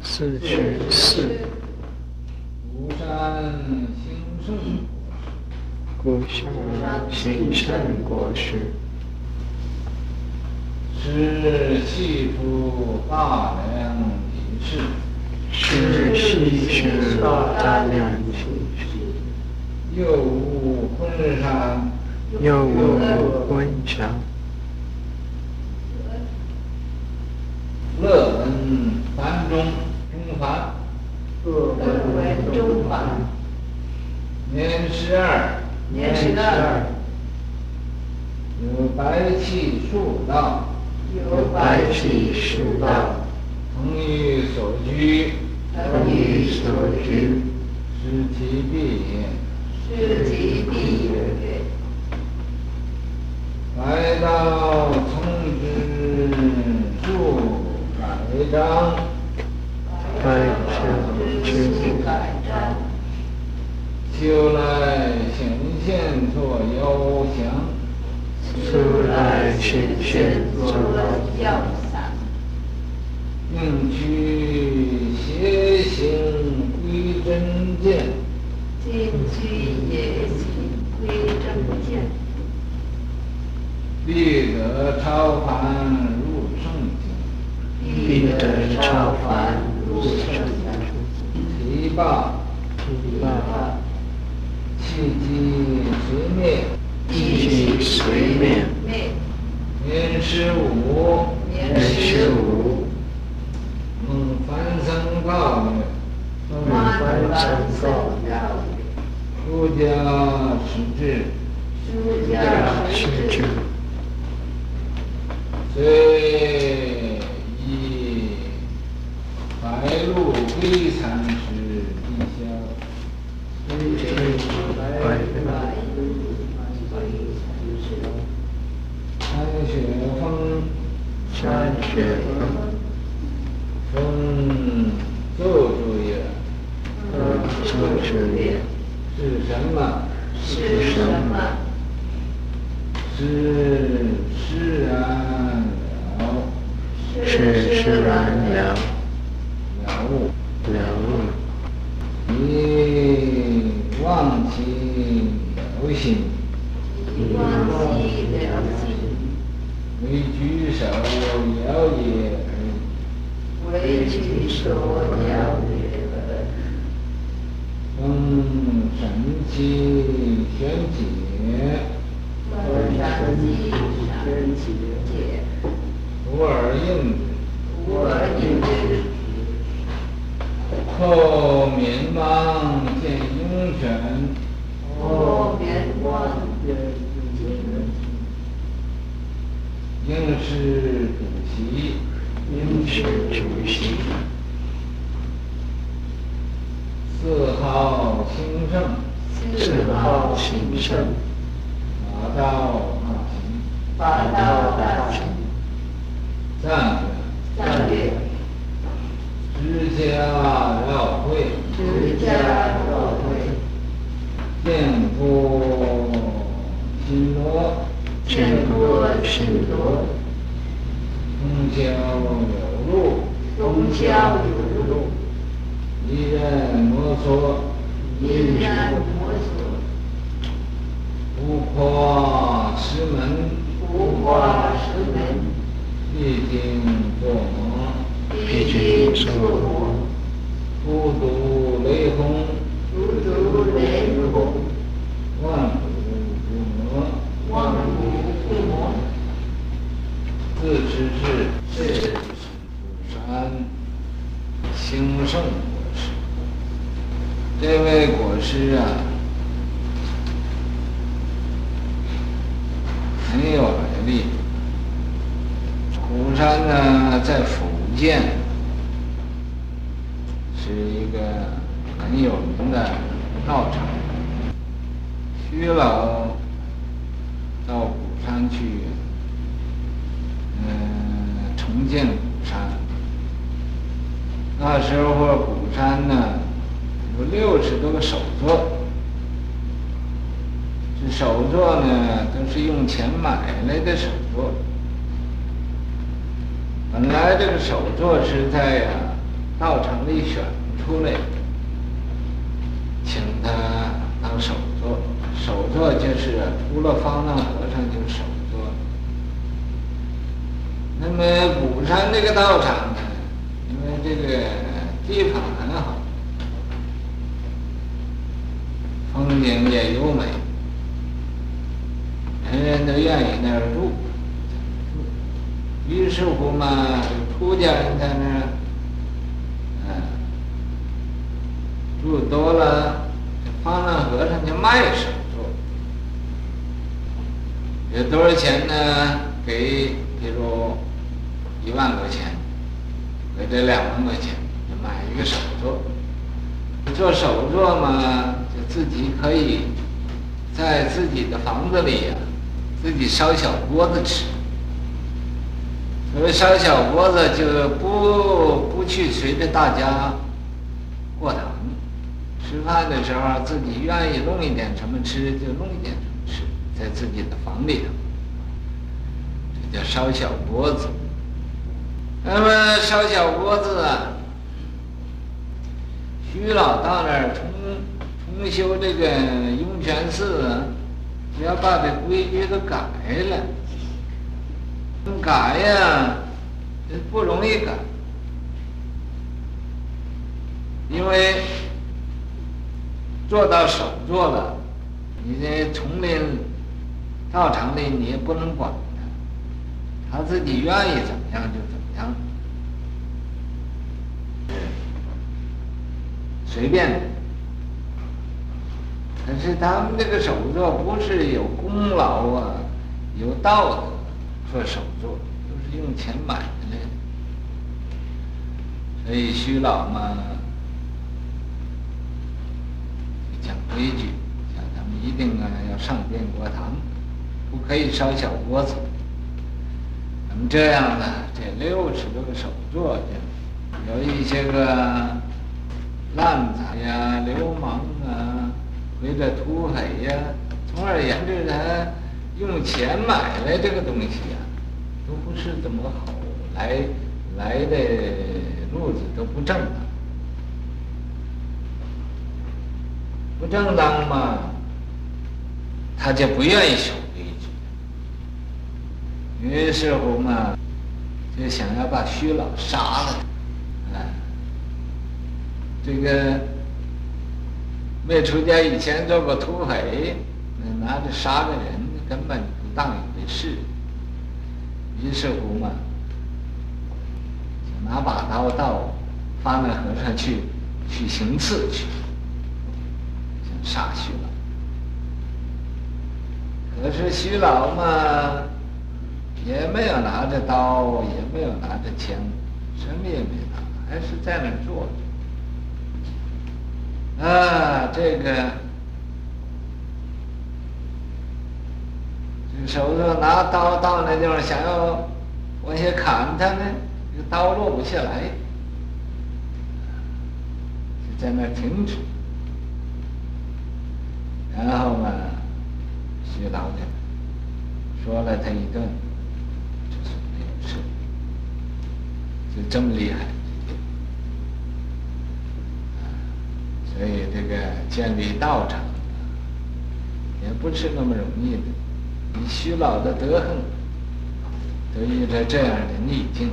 四十四。古山兴圣古山兴圣国师。是系出大量体事。是系出大量体事。又无昆山。又无昆山。乐闻梵中中梵。乐闻中梵。年十二。年十二。有白气数道。有白气数道。同于所居。同于所居。失其必也。失其必也。白道从之数百章。白道之百章。秋来显现作要详。秋来显现作要详。应具邪行归真见。应具邪行归真见。必超凡入圣境。必得超凡入圣境。提罢。提罢。气机随灭。气机随灭。年十五。年十五。蒙梵僧告曰。蒙梵僧告曰。出家始至。出家始至。虽以白露归参师弟消。虽以白鹿参学风。参学风。风奏着曰。奏着曰。是什么？是什么？是释然了。是释然了。了悟。了悟。以忘其了心。以忘其了心。为举手了也而。为举手了也而已。逢神奇玄解。逢神奇玄解。徒尔应之。徒尔应之。后明王见鹰犬。后明王见鹰犬。应是主席。应是主席。四号兴盛。四号兴圣。法道大行。法道大行。赞曰。赞曰。知家绕会。持家绕会。见多心多。见多心多。通霄有路。通霄有路。一人摩梭。一人摩梭。不破石门。不破石门。必定作魔。必定作魔。荼毒雷轰。荼毒雷轰。万古不磨。万古不磨。自持是。是。古山兴圣国师。这位国师啊，很有来历。古山呢，在福建，是一个很有名的道场。徐老到古山去，嗯，重建古山。那时候古山呢，有六十多个首座，这首座呢都是用钱买来的首座。本来这个首座是在呀道场里选出来的，请他当首座。首座就是除了方丈和尚就首座。那么武山这个道场呢，因为这个地方很好，风景也优美，人人都愿意那儿住。于是乎嘛，出家人在那儿，嗯，住多了，方丈和尚就卖首座，有多少钱呢？给，比如一万块钱，给这两万块钱，买一个手座。做手座嘛，就自己可以在自己的房子里呀、自己烧小锅子吃。所谓烧小锅子，就不不去随着大家过堂。吃饭的时候，自己愿意弄一点什么吃，就弄一点，在自己的房里头，这叫烧小锅子。那么烧小锅子啊，徐老到那儿重重修这个涌泉寺啊，要把这规矩都改了。改呀，这不容易改，因为做到首座了，你这丛林道场里你也不能管他，他自己愿意怎么样就怎么样，随便。可是他们这个首座不是有功劳啊，有道德。做首座都是用钱买的嘞，所以徐老嘛讲规矩，讲他们一定啊要上电锅堂，不可以烧小锅子。那么这样呢，这六十多个首座就有一些个烂仔呀、流氓啊，或者土匪呀，总而言之，他用钱买来这个东西啊。都不是怎么好，来来的路子都不正当，不正当嘛，他就不愿意修。于是乎嘛，就想要把徐老杀了，啊，这个没出家以前做过土匪，拿着杀个人根本不当一回事。于是乎嘛，就拿把刀到方丈和尚去去行刺去，想杀徐老。可是徐老嘛，也没有拿着刀，也没有拿着枪，什么也没拿，还是在那坐着。啊，这个。这手上拿刀到那地方，想要往下砍他呢，这个刀落不下来，就在那停止。然后嘛，徐老的说了他一顿，就说没有事，就这么厉害。所以这个建立道场也不是那么容易的。以徐老的德行，得遇着这样的逆境，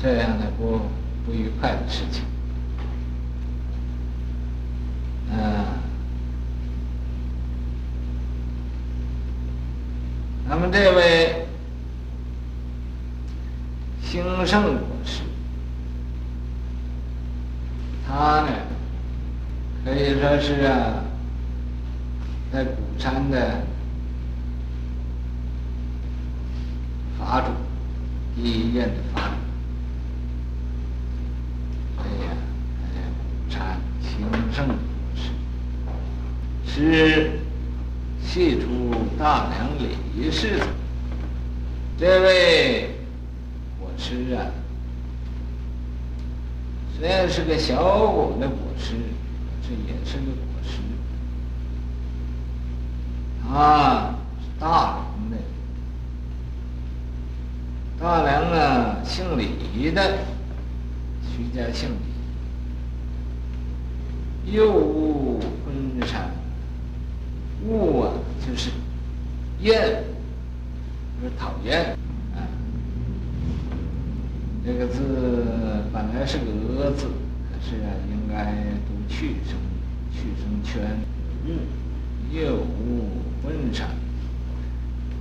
这样的不不愉快的事情，啊，那么这位兴盛博士，他呢，可以说是啊。在鼓山的法主，医院的法主，哎呀，鼓山兴盛博士，是系出大梁李氏的这位博士啊，虽然是个小果的博士，这也是个。啊，是大龙的，大梁啊，姓李的，徐家姓李，又恶昏谗，恶啊就是厌，就是讨厌。这个字本来是个鹅字，可是啊，应该读去声，去声圈。嗯，又恶昏谗，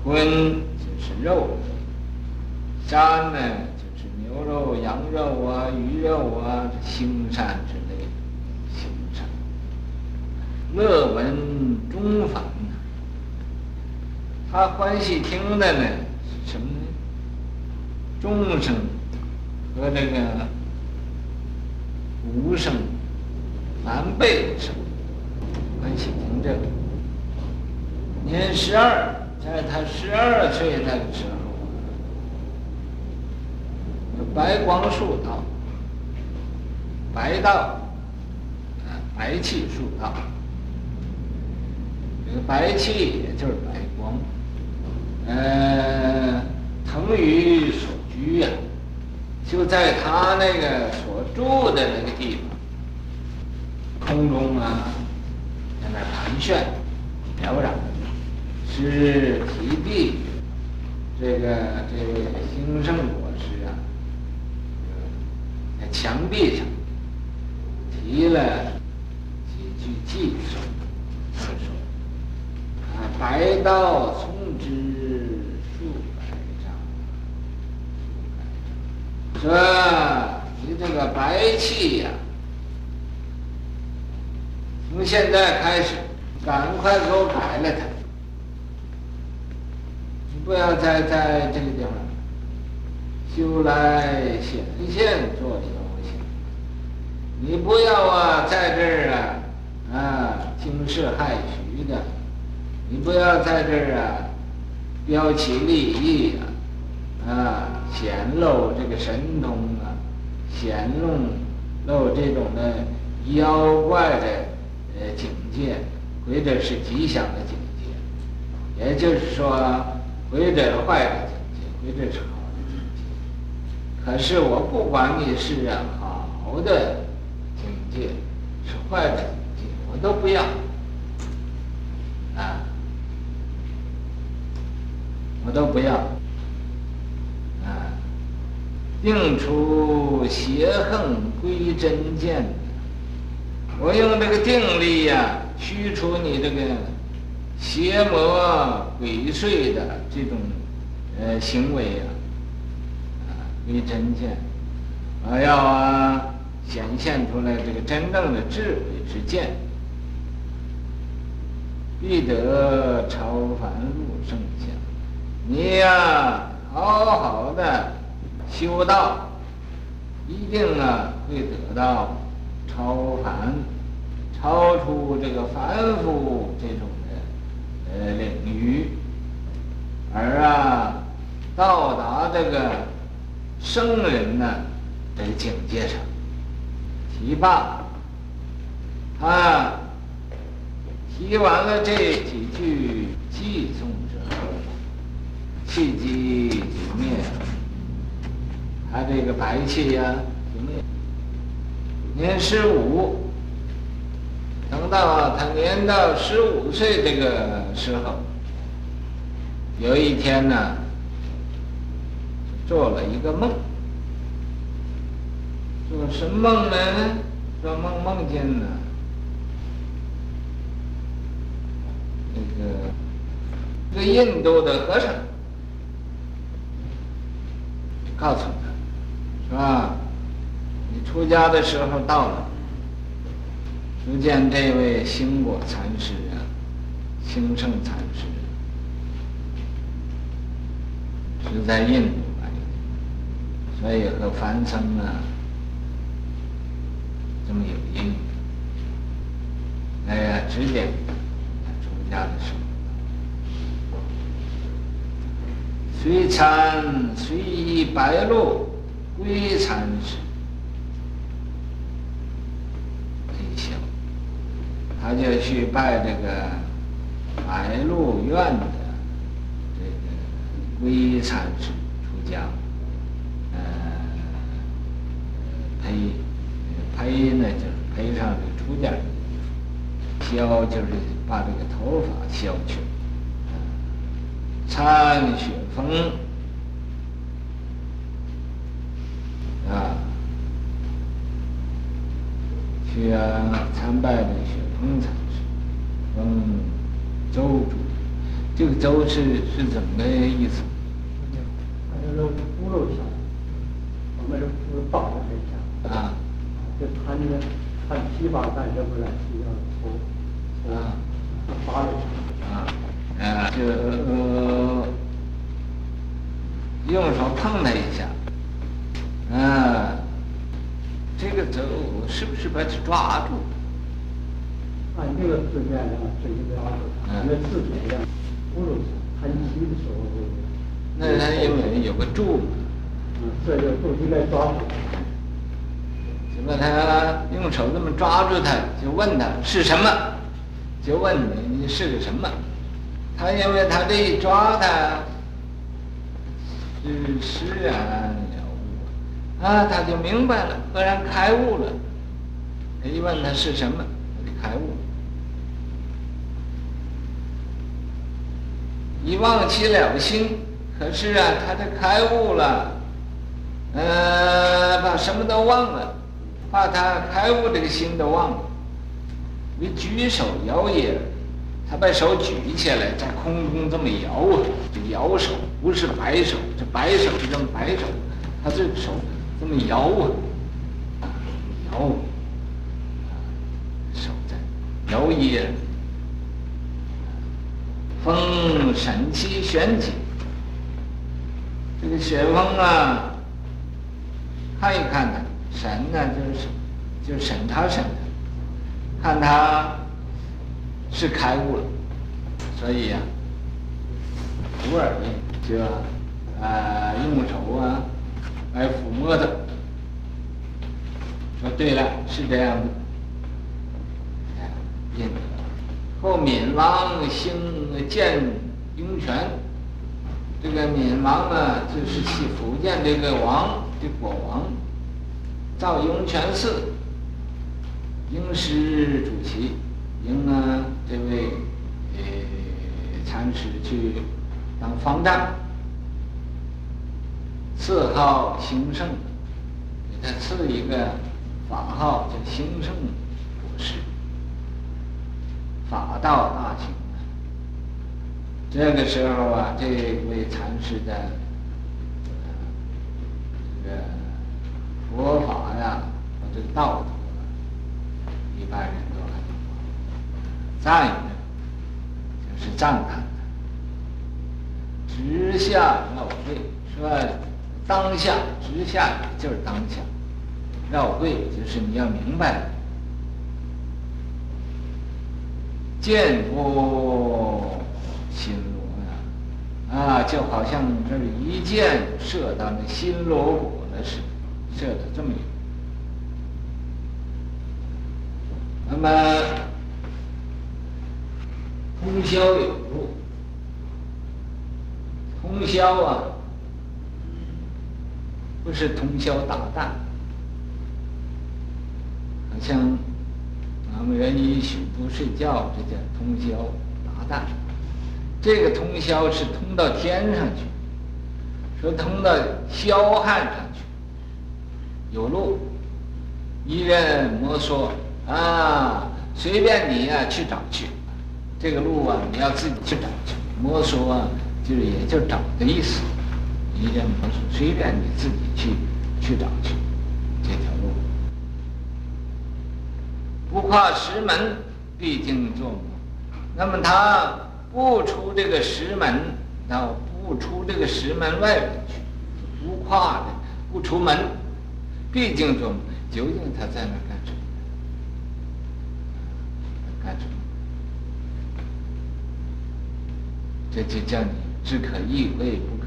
昏就是肉。膻呢，就是牛肉、羊肉啊、鱼肉啊，腥膻之类的腥膻。乐闻众梵，他欢喜听的呢是什么呢？众生和这个无生、梵呗生，欢喜听这个。年十二，在他十二岁那个时候。白光树道，白道，白气树道。这个白气也就是白光，呃，腾于所居呀，就在他那个所住的那个地方，空中啊，在那盘旋，飘然，是提地，这个这位兴圣国师啊。在墙壁上题了几句偈颂，他说：“啊，白道从之数百丈，说你这个白气呀、从现在开始，赶快给我改了它，你不要再在这个地方修来显现做东西。”你不要啊，在这儿啊，啊惊世骇俗的，你不要在这儿啊，标奇立异啊，啊显露这个神通啊，显露露这种的妖怪的呃境界，或者是吉祥的境界，也就是说，或者是坏的境界，或者是好的境界。可是我不管你是啊好的境。界是坏的境界，我都不要啊！我都不要！定除邪横归真见，我用这个定力呀、驱除你这个邪魔鬼祟的这种呃行为呀、啊，归真见，我要啊！显现出来这个真正的智慧之见，必得超凡入圣相。你呀、修道，一定啊会得到超凡，超出这个凡夫这种的呃领域，而啊到达这个圣人呢的境界上。提罢，他，提完了这几句偈颂之后，气机就灭了，他这个白气呀就灭。年十五，等到他年到十五岁这个时候，有一天呢，做了一个梦。做什么梦呢？做梦梦见呢那个一个印度的和尚，告诉他，是吧？你出家的时候到了，只见这位兴果禅师啊，兴圣禅师是在印度来的，所以和凡僧啊。这么有因，哎呀，指点出家的时候，随禅随意白露鹿归禅师，他就去拜这个白鹿院的这个归禅师出家。呃，披，披呢就是披上这出家人的衣服，削就是把这个头发削去，参雪峰，啊，去啊参拜的雪峰禅师，嗯，周主，这个周是是怎么个意思？就是葫芦响，我们是葫芦爆的很响。啊。就弹着弹琵琶干什么来？需要头，啊，发的响。啊，呃，就呃，用手碰了一下，啊，这个走是不是把它抓住？按这个字面上是一个抓住，那字面上葫芦响弹琴的时候。那他因为有个柱嘛，嗯，这就不应该抓住。就把他用手这么抓住他，就问他是什么，就问你你是个什么？他因为他这一抓他，是释然了悟啊，他就明白了，赫然开悟了。一问他是什么，他就开悟。一忘其了心。可是啊，他这开悟了，呃，把什么都忘了，把他开悟这个心都忘了。你举手摇也，他把手举起来，在空中这么摇啊，这摇手不是摆手，这摆手是这么摆手，他这个手这么摇啊，摇，手在摇也，风神气玄机。这个雪峰啊，看一看呢，神呢就是就审他审他，看他是开悟了，所以呀、啊，徒儿就啊、呃、用手啊来抚摸他，说对了，是这样的。印后闵王兴建雍泉。这个闵王呢，就是去福建这个王的国王，造涌泉寺，应师主持，应啊这位呃禅师去当方丈，赐号兴圣，给他赐一个法号叫兴圣博士，法道大兴。这个时候啊，这位禅师的这个佛法呀，和这个道德，一般人都很赞誉，就是赞叹的。直下绕会，说当下直下就是当下，绕会就是你要明白，见佛。心螺呀，啊，就好像这一箭射到那心螺果了似的，射的这么远。那么通宵有路，通宵啊，不是通宵达旦，好像咱们人一宿不睡觉，这叫通宵达旦。这个通宵是通到天上去，说通到霄汉上去，有路，一任摩梭啊，随便你呀、去找去，这个路啊你要自己去找去。摩梭啊，就是也就找的意思，一任摩梭，随便你自己去去找去，这条路，不跨石门，毕竟做魔。那么他。不出这个石门，那不出这个石门外边去，不跨的，不出门，毕竟说，究竟他在那干什么？干什么？这就叫你只可意会，不。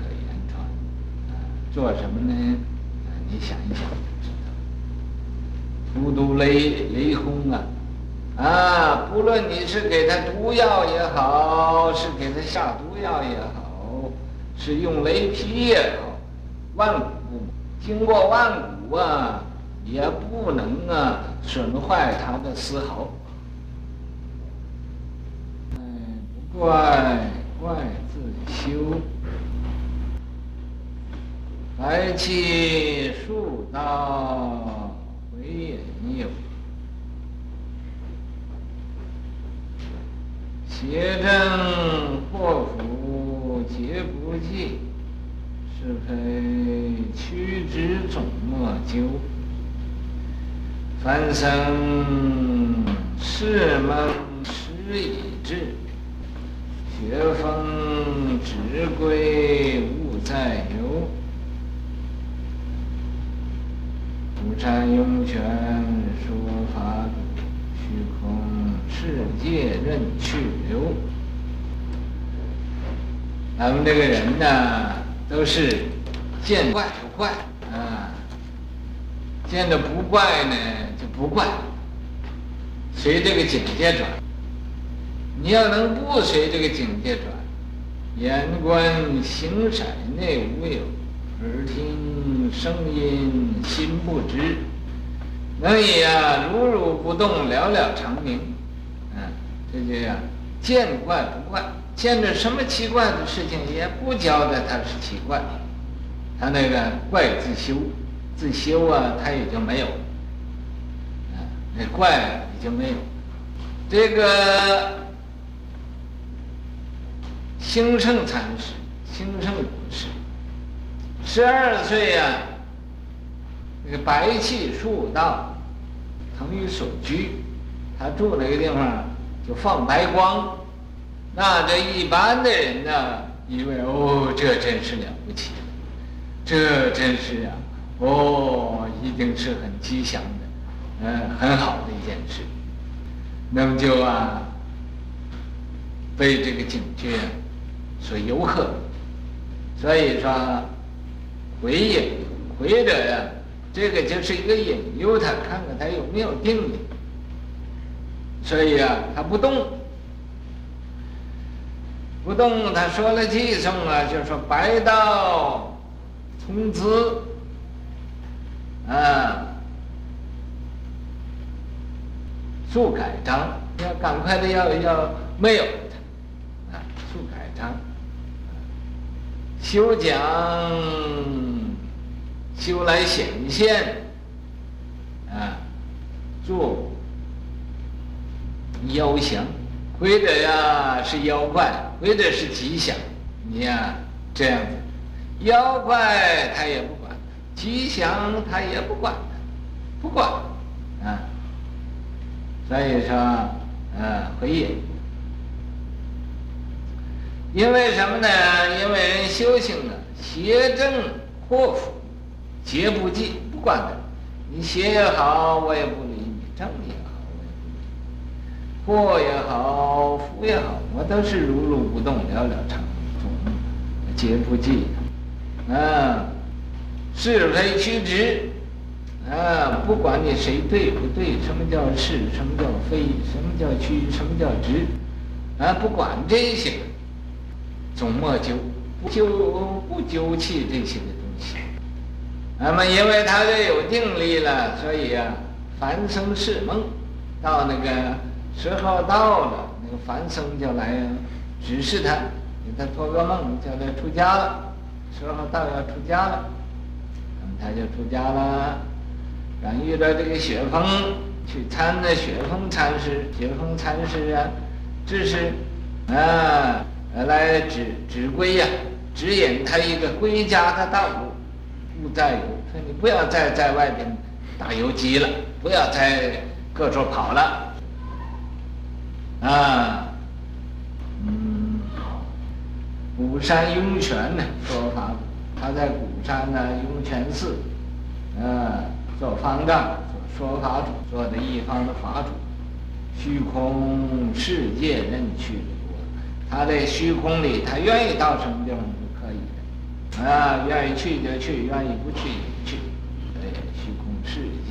做什么呢？你想一想就知道。荼毒雷雷轰啊！啊，不论你是给他毒药也好，是给他下毒药也好，是用雷劈也好，万古经过万古啊，也不能啊损坏他的丝毫。哎，不怪怪自修，白起数道回眼有。邪正祸福皆不济，是非曲直总莫究。凡生事蒙时已至，学风直归勿再由。山涌泉说法，虚空。世界任去留，咱们这个人呢，都是见怪不怪啊，见着不怪呢就不怪，随这个境界转。你要能不随这个境界转，眼观形色内无有，耳听声音心不知，能以啊如如不动，了了常明。这就呀，见怪不怪，见着什么奇怪的事情也不觉得它是奇怪，他那个怪自修，自修啊，他也就没有，啊，那怪也就没有。这个兴盛禅师，兴盛古师，十二岁呀，那个白气数道，腾于所居，他住那个地方。就放白光，那这一般的人呢，以为哦，这真是了不起，这真是啊，哦，一定是很吉祥的，嗯，很好的一件事。那么就啊，被这个警觉所诱惑，所以说回引回者呀，这个就是一个引诱他，看看他有没有定力。所以啊，他不动，不动。他说了偈颂啊，就说白道从兹，啊，速改章，要赶快的要要没有，啊，速改章，修讲修来显现，啊，做。妖祥，或者呀是妖怪，或者是吉祥，你呀这样子，妖怪他也不管，吉祥他也不管，不管啊。所以说，啊，回引，因为什么呢？因为修行啊，邪正祸福皆不济，不管的，你邪也好，我也不理你；正也好。祸也好，福也好，我都是如如不动，了了常总，皆不计。啊，是非曲直，啊，不管你谁对不对，什么叫是，什么叫非，什么叫曲，什么叫直，啊，不管这些，总莫纠，不纠不纠气这些。那么，因为他这有定力了，所以啊，凡生是梦，到那个。时候到了，那个凡僧就来指示他，给他托个梦，叫他出家了。时候到要出家了，那么他就出家了。然后遇到这个雪峰，去参那雪峰禅师，雪峰禅师啊，指示啊，来指指归呀，指引他一个归家的道路，勿再游。说你不要再在外边打游击了，不要再各处跑了。啊，嗯，鼓山涌泉呢，说法，他在鼓山呢涌泉寺，啊，做方丈，做说法主，做的一方的法主，虚空世界任去留，他在虚空里，他愿意到什么地方都可以，啊，愿意去就去，愿意不去